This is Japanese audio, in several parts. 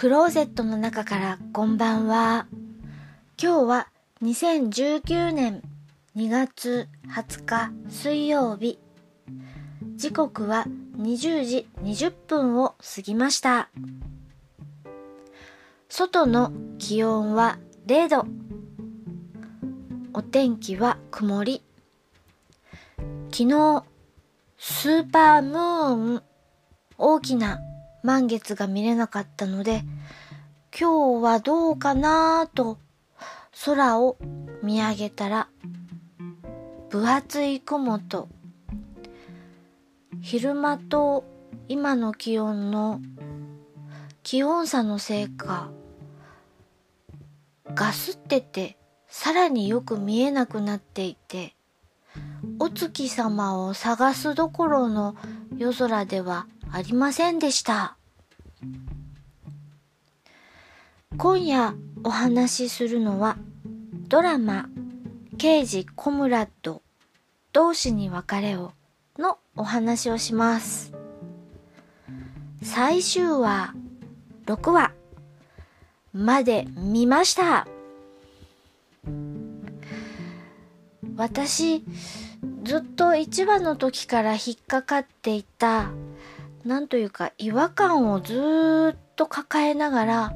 クローゼットの中からこんばんは。今日は2019年2月20日水曜日。時刻は20時20分を過ぎました。外の気温は0度。お天気は曇り。昨日、スーパームーン、大きな満月が見れなかったので、今日はどうかなと空を見上げたら、分厚い雲と、昼間と今の気温の気温差のせいか、ガスっててさらによく見えなくなっていて、お月様を探すどころの夜空ではありませんでした。今夜お話しするのはドラマ刑事コムラッド同士に別れをのお話をします。最終話6話まで見ました。私ずっと1話の時から引っかかっていたなんというか違和感をずっと抱えながら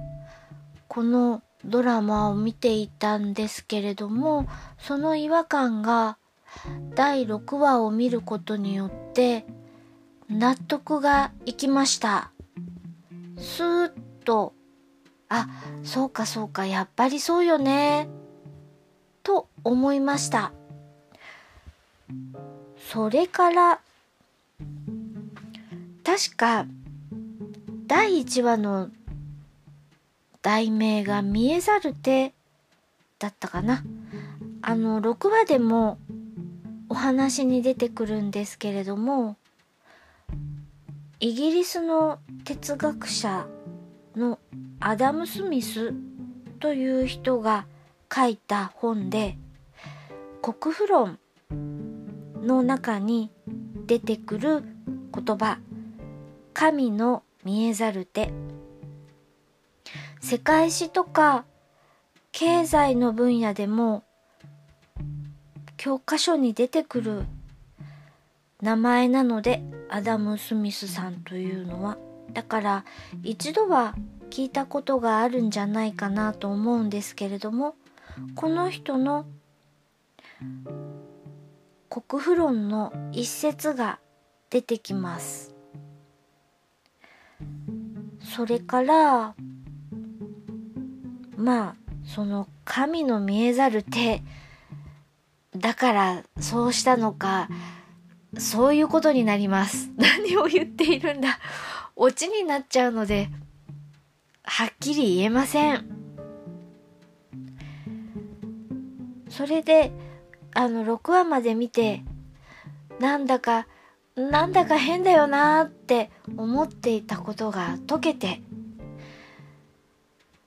このドラマを見ていたんですけれどもその違和感が第6話を見ることによって納得がいきました。スーッとあそうかそうかやっぱりそうよねと思いました。それから確か第1話の題名が見えざる手だったかな。あの、6話でもお話に出てくるんですけれども、イギリスの哲学者のアダム・スミスという人が書いた本で、国富論の中に出てくる言葉神の見えざる手。世界史とか経済の分野でも教科書に出てくる名前なのでアダム・スミスさんというのは。だから一度は聞いたことがあるんじゃないかなと思うんですけれどもこの人の国富論の一節が出てきます。それからまあその神の見えざる手だからそうしたのかそういうことになります。何を言っているんだ。オチになっちゃうのではっきり言えません。それであの6話まで見てなんだかなんだか変だよなーって思っていたことが解けて、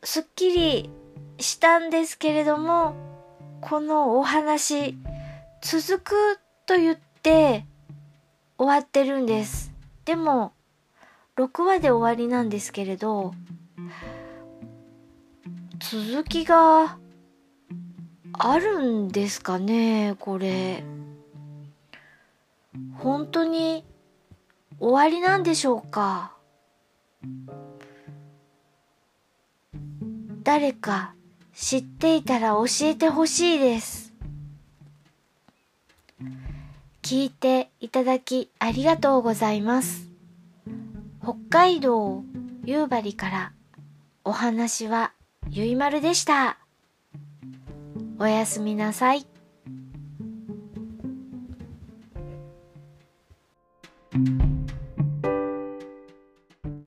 すっきりしたんですけれども、このお話、続くと言って終わってるんです。でも、6話で終わりなんですけれど、続きがあるんですかね、これ。本当に終わりなんでしょうか？誰か知っていたら教えてほしいです。聞いていただきありがとうございます。北海道夕張からお話はゆいまるでした。おやすみなさい。